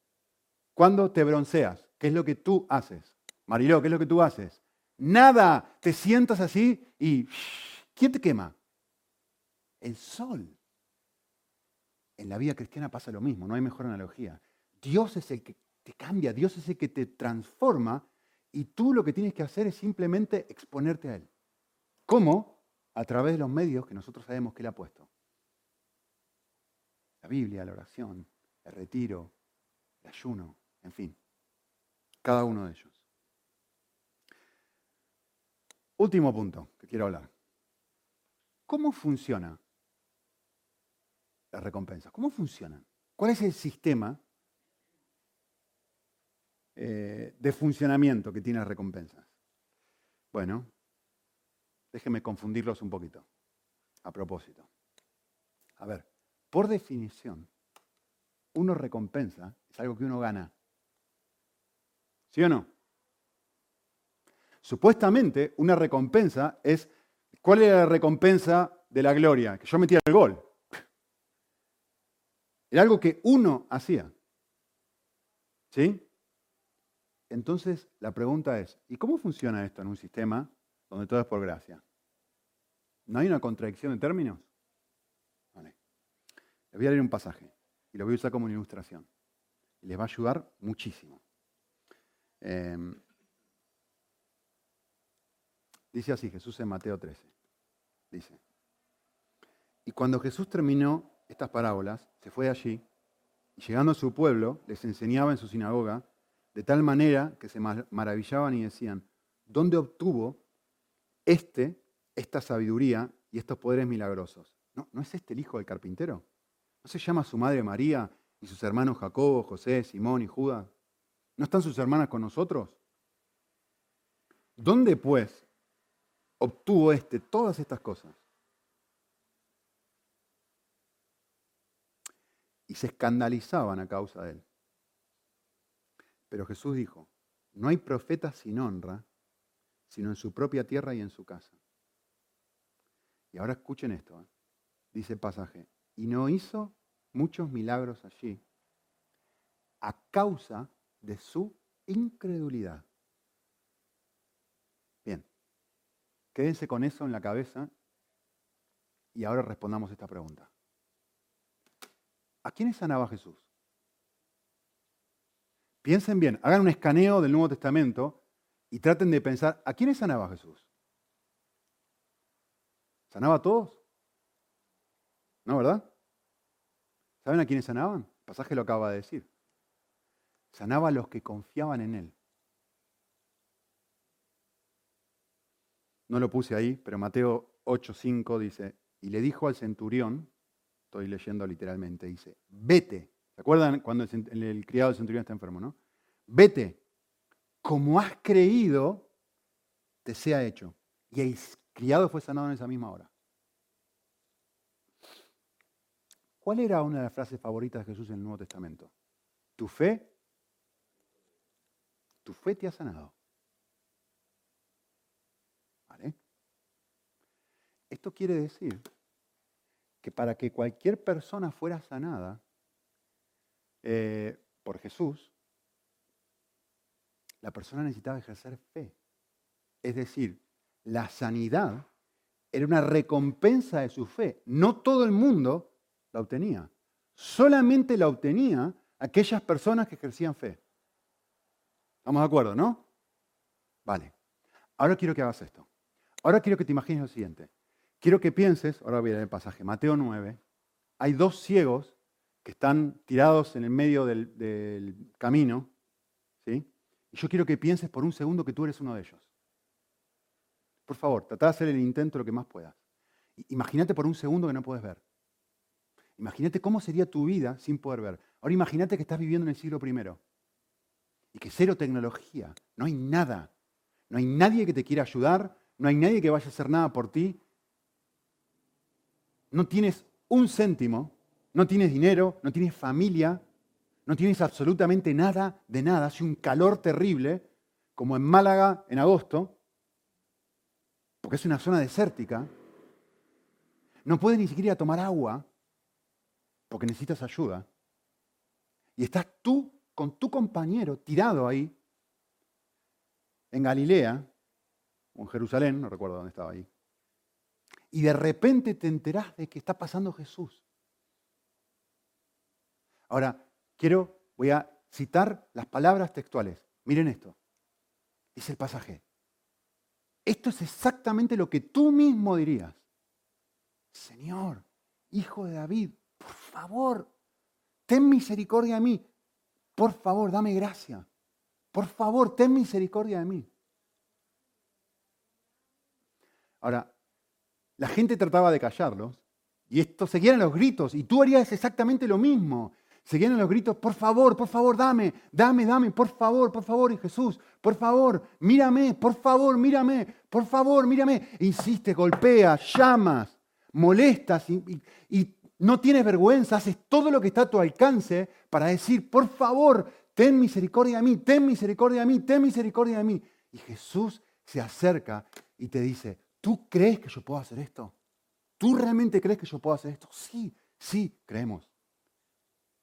cuando te bronceas? ¿Qué es lo que tú haces? Mariló, ¿qué es lo que tú haces? Nada, te sientas así y ¿quién te quema? El sol. En la vida cristiana pasa lo mismo, no hay mejor analogía. Dios es el que te cambia, Dios es el que te transforma y tú lo que tienes que hacer es simplemente exponerte a Él. ¿Cómo? A través de los medios que nosotros sabemos que Él ha puesto. La Biblia, la oración, el retiro, el ayuno, en fin, cada uno de ellos. Último punto que quiero hablar. ¿Cómo funciona las recompensas? ¿Cómo funcionan? ¿Cuál es el sistema eh, de funcionamiento que tiene las recompensas. Bueno, déjenme confundirlos un poquito, a propósito. A ver, por definición, uno recompensa es algo que uno gana. ¿Sí o no? Supuestamente, una recompensa es, ¿cuál era la recompensa de la gloria? Que yo metía el gol. Era algo que uno hacía. ¿Sí? Entonces, la pregunta es, ¿y cómo funciona esto en un sistema donde todo es por gracia? ¿No hay una contradicción de términos? Vale. Les voy a leer un pasaje y lo voy a usar como una ilustración. Y les va a ayudar muchísimo. Em, dice así Jesús en Mateo 13. Dice, y cuando Jesús terminó estas parábolas, se fue allí y llegando a su pueblo, les enseñaba en su sinagoga de tal manera que se maravillaban y decían, ¿dónde obtuvo este, esta sabiduría y estos poderes milagrosos? ¿No, ¿No es este el hijo del carpintero? ¿No se llama su madre María y sus hermanos Jacobo, José, Simón y Judas? ¿No están sus hermanas con nosotros? ¿Dónde pues obtuvo este todas estas cosas? Y se escandalizaban a causa de él. Pero Jesús dijo, no hay profeta sin honra, sino en su propia tierra y en su casa. Y ahora escuchen esto, ¿eh? dice el pasaje, y no hizo muchos milagros allí a causa de su incredulidad. Bien, quédense con eso en la cabeza y ahora respondamos esta pregunta. ¿A quiénes sanaba Jesús? Piensen bien, hagan un escaneo del Nuevo Testamento y traten de pensar, ¿a quiénes sanaba Jesús? ¿Sanaba a todos? ¿No, verdad? ¿Saben a quiénes sanaban? El pasaje lo acaba de decir. Sanaba a los que confiaban en Él. No lo puse ahí, pero Mateo 8:5 dice, y le dijo al centurión, estoy leyendo literalmente, dice, vete ¿Se acuerdan cuando el, criado del centurión está enfermo, no? Vete, como has creído, te sea hecho. Y el criado fue sanado en esa misma hora. ¿Cuál era una de las frases favoritas de Jesús en el Nuevo Testamento? Tu fe, tu fe te ha sanado. ¿Vale? Esto quiere decir que para que cualquier persona fuera sanada eh, por Jesús, la persona necesitaba ejercer fe. Es decir, la sanidad era una recompensa de su fe. No todo el mundo la obtenía. Solamente la obtenía aquellas personas que ejercían fe. ¿Estamos de acuerdo, no? Vale. Ahora quiero que hagas esto. Ahora quiero que te imagines lo siguiente. Quiero que pienses, ahora voy a leer el pasaje, Mateo 9. Hay dos ciegos que están tirados en el medio del, camino, ¿sí? Y yo quiero que pienses por un segundo que tú eres uno de ellos. Por favor, trata de hacer el intento lo que más puedas. Imagínate por un segundo que no puedes ver. Imagínate cómo sería tu vida sin poder ver. Ahora imagínate que estás viviendo en el siglo I y que cero tecnología, no hay nada, no hay nadie que te quiera ayudar, no hay nadie que vaya a hacer nada por ti. No tienes un céntimo, no tienes dinero, no tienes familia, no tienes absolutamente nada de nada. Hace un calor terrible, como en Málaga en agosto, porque es una zona desértica. No puedes ni siquiera tomar agua porque necesitas ayuda. Y estás tú con tu compañero tirado ahí, en Galilea, o en Jerusalén, no recuerdo dónde estaba ahí. Y de repente te enterás de que está pasando Jesús. Ahora, quiero, voy a citar las palabras textuales. Miren esto. Es el pasaje. Esto es exactamente lo que tú mismo dirías. Señor, hijo de David, por favor, ten misericordia de mí. Por favor, dame gracia. Por favor, ten misericordia de mí. Ahora, la gente trataba de callarlos y esto seguían los gritos y tú harías exactamente lo mismo. Seguían los gritos, por favor, por favor, dame, dame, dame, por favor, por favor, y Jesús, por favor, mírame, por favor, mírame, por favor, mírame. insiste, golpea, llamas, molestas y, y no tienes vergüenza, haces todo lo que está a tu alcance para decir, por favor, ten misericordia de mí, ten misericordia de mí, ten misericordia de mí. Y Jesús se acerca y te dice, ¿tú crees que yo puedo hacer esto? ¿Tú realmente crees que yo puedo hacer esto? Sí, sí, creemos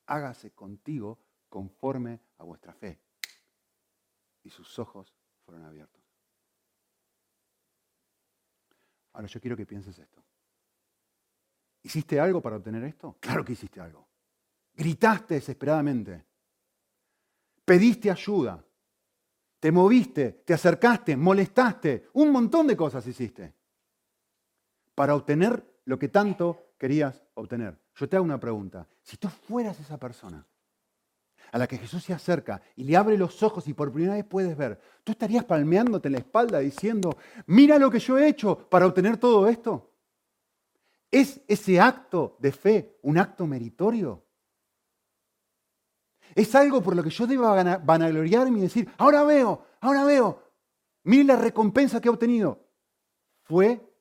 hágase contigo conforme a vuestra fe. Y sus ojos fueron abiertos. Ahora yo quiero que pienses esto. ¿Hiciste algo para obtener esto? Claro que hiciste algo. Gritaste desesperadamente. Pediste ayuda. Te moviste, te acercaste, molestaste. Un montón de cosas hiciste para obtener lo que tanto querías obtener. Yo te hago una pregunta. Si tú fueras esa persona a la que Jesús se acerca y le abre los ojos y por primera vez puedes ver, ¿tú estarías palmeándote en la espalda diciendo, mira lo que yo he hecho para obtener todo esto? ¿Es ese acto de fe un acto meritorio? ¿Es algo por lo que yo deba vanagloriarme y decir, ahora veo, ahora veo, mire la recompensa que he obtenido? Fue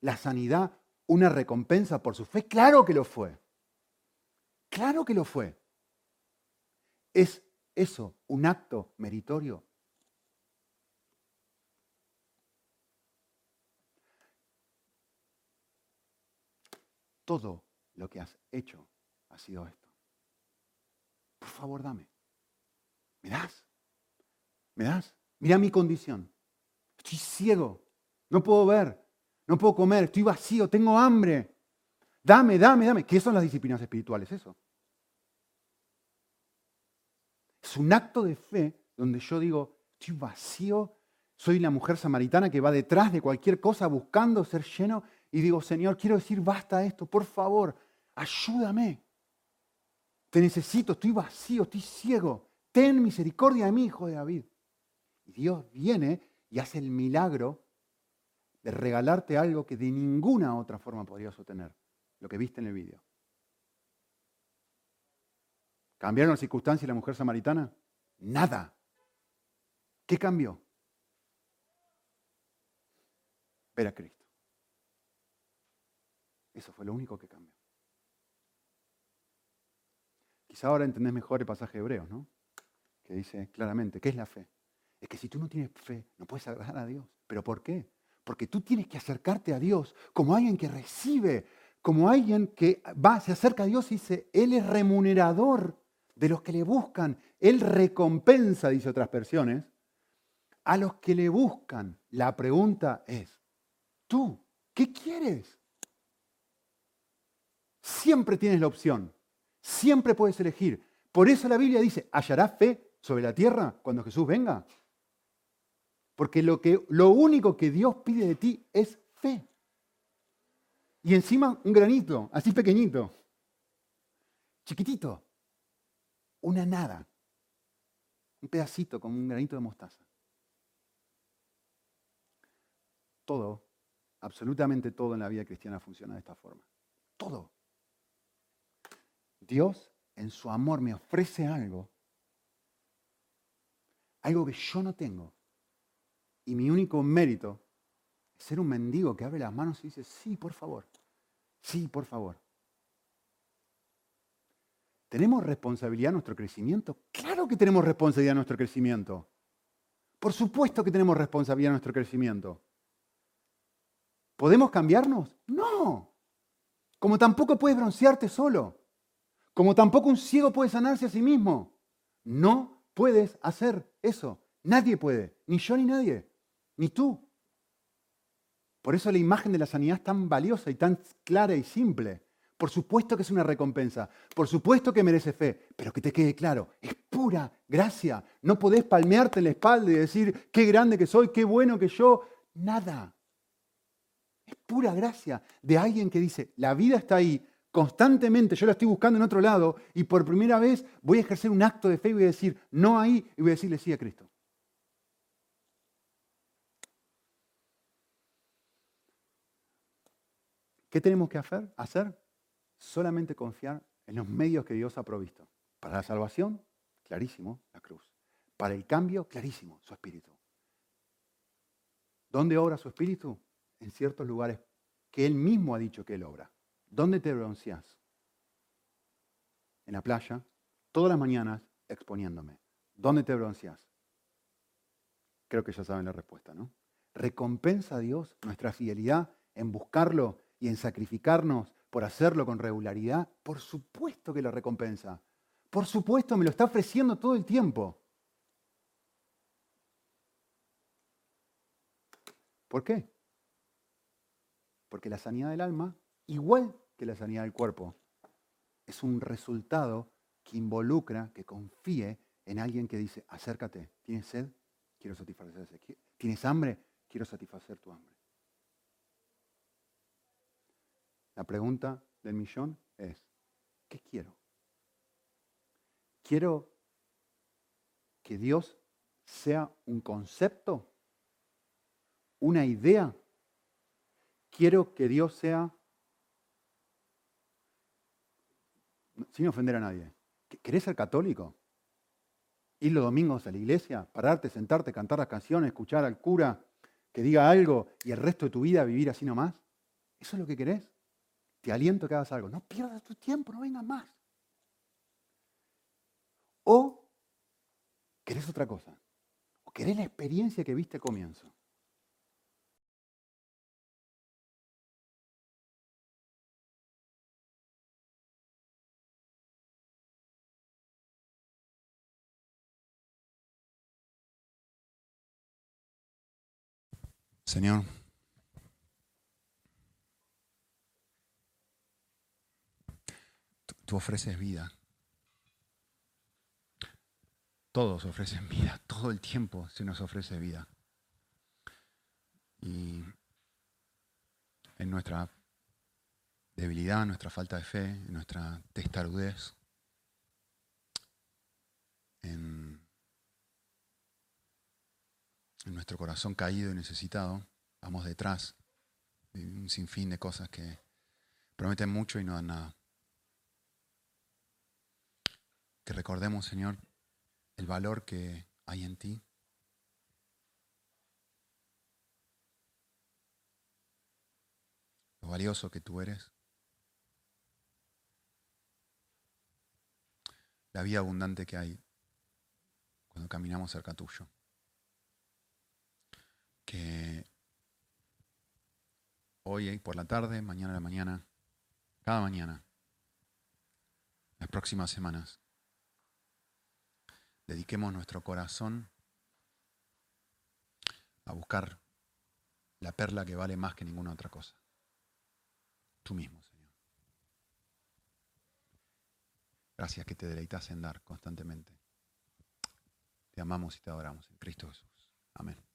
la sanidad una recompensa por su fe? Claro que lo fue. Claro que lo fue. ¿Es eso un acto meritorio? Todo lo que has hecho ha sido esto. Por favor, dame. ¿Me das? ¿Me das? Mira mi condición. Estoy ciego. No puedo ver. No puedo comer, estoy vacío, tengo hambre. Dame, dame, dame. ¿Qué son las disciplinas espirituales? Eso. Es un acto de fe donde yo digo, estoy vacío, soy la mujer samaritana que va detrás de cualquier cosa buscando ser lleno y digo, Señor, quiero decir, basta esto, por favor, ayúdame. Te necesito, estoy vacío, estoy ciego. Ten misericordia de mí, hijo de David. Y Dios viene y hace el milagro de regalarte algo que de ninguna otra forma podrías obtener, lo que viste en el vídeo. ¿Cambiaron las circunstancias la mujer samaritana? Nada. ¿Qué cambió? Ver a Cristo. Eso fue lo único que cambió. Quizá ahora entendés mejor el pasaje de Hebreos, ¿no? Que dice claramente, ¿qué es la fe? Es que si tú no tienes fe, no puedes agradar a Dios. ¿Pero por qué? Porque tú tienes que acercarte a Dios como alguien que recibe, como alguien que va, se acerca a Dios y dice, Él es remunerador de los que le buscan. Él recompensa, dice otras versiones, a los que le buscan. La pregunta es, ¿tú qué quieres? Siempre tienes la opción, siempre puedes elegir. Por eso la Biblia dice, ¿hallarás fe sobre la tierra cuando Jesús venga? Porque lo, que, lo único que Dios pide de ti es fe. Y encima un granito, así pequeñito, chiquitito, una nada, un pedacito como un granito de mostaza. Todo, absolutamente todo en la vida cristiana funciona de esta forma. Todo. Dios en su amor me ofrece algo, algo que yo no tengo. Y mi único mérito es ser un mendigo que abre las manos y dice, sí, por favor, sí, por favor. ¿Tenemos responsabilidad en nuestro crecimiento? Claro que tenemos responsabilidad en nuestro crecimiento. Por supuesto que tenemos responsabilidad en nuestro crecimiento. ¿Podemos cambiarnos? No. Como tampoco puedes broncearte solo. Como tampoco un ciego puede sanarse a sí mismo. No puedes hacer eso. Nadie puede. Ni yo ni nadie. Ni tú. Por eso la imagen de la sanidad es tan valiosa y tan clara y simple. Por supuesto que es una recompensa. Por supuesto que merece fe. Pero que te quede claro, es pura gracia. No podés palmearte en la espalda y decir, qué grande que soy, qué bueno que yo. Nada. Es pura gracia de alguien que dice, la vida está ahí, constantemente yo la estoy buscando en otro lado y por primera vez voy a ejercer un acto de fe y voy a decir, no ahí, y voy a decirle sí a Cristo. ¿Qué tenemos que hacer? hacer? Solamente confiar en los medios que Dios ha provisto. Para la salvación, clarísimo, la cruz. Para el cambio, clarísimo, su espíritu. ¿Dónde obra su espíritu? En ciertos lugares que Él mismo ha dicho que Él obra. ¿Dónde te bronceas? En la playa, todas las mañanas exponiéndome. ¿Dónde te bronceas? Creo que ya saben la respuesta, ¿no? ¿Recompensa a Dios nuestra fidelidad en buscarlo y en sacrificarnos por hacerlo con regularidad? Por supuesto que lo recompensa. Por supuesto, me lo está ofreciendo todo el tiempo. ¿Por qué? Porque la sanidad del alma, igual que la sanidad del cuerpo. Es un resultado que involucra, que confíe en alguien que dice, acércate, ¿tienes sed? Quiero satisfacer. ¿Tienes hambre? Quiero satisfacer tu hambre. La pregunta del millón es, ¿qué quiero? ¿Quiero que Dios sea un concepto? ¿Una idea? ¿Quiero que Dios sea sin ofender a nadie, ¿querés ser católico? Ir los domingos a la iglesia, pararte, sentarte, cantar las canciones, escuchar al cura que diga algo y el resto de tu vida vivir así nomás. ¿Eso es lo que querés? Te aliento que hagas algo. No pierdas tu tiempo, no vengas más. O querés otra cosa. O querés la experiencia que viste al comienzo. Señor, tú, ofreces vida. Todos ofrecen vida, todo el tiempo se nos ofrece vida. Y en nuestra debilidad, nuestra falta de fe, en nuestra testarudez, en en nuestro corazón caído y necesitado, vamos detrás de un sinfín de cosas que prometen mucho y no dan nada. Que recordemos, Señor, el valor que hay en ti. Lo valioso que tú eres. La vida abundante que hay cuando caminamos cerca tuyo que hoy por la tarde, mañana a la mañana, cada mañana, las próximas semanas, dediquemos nuestro corazón a buscar la perla que vale más que ninguna otra cosa. Tú mismo, Señor. Gracias que te deleitas en dar constantemente. Te amamos y te adoramos en Cristo Jesús. Amén.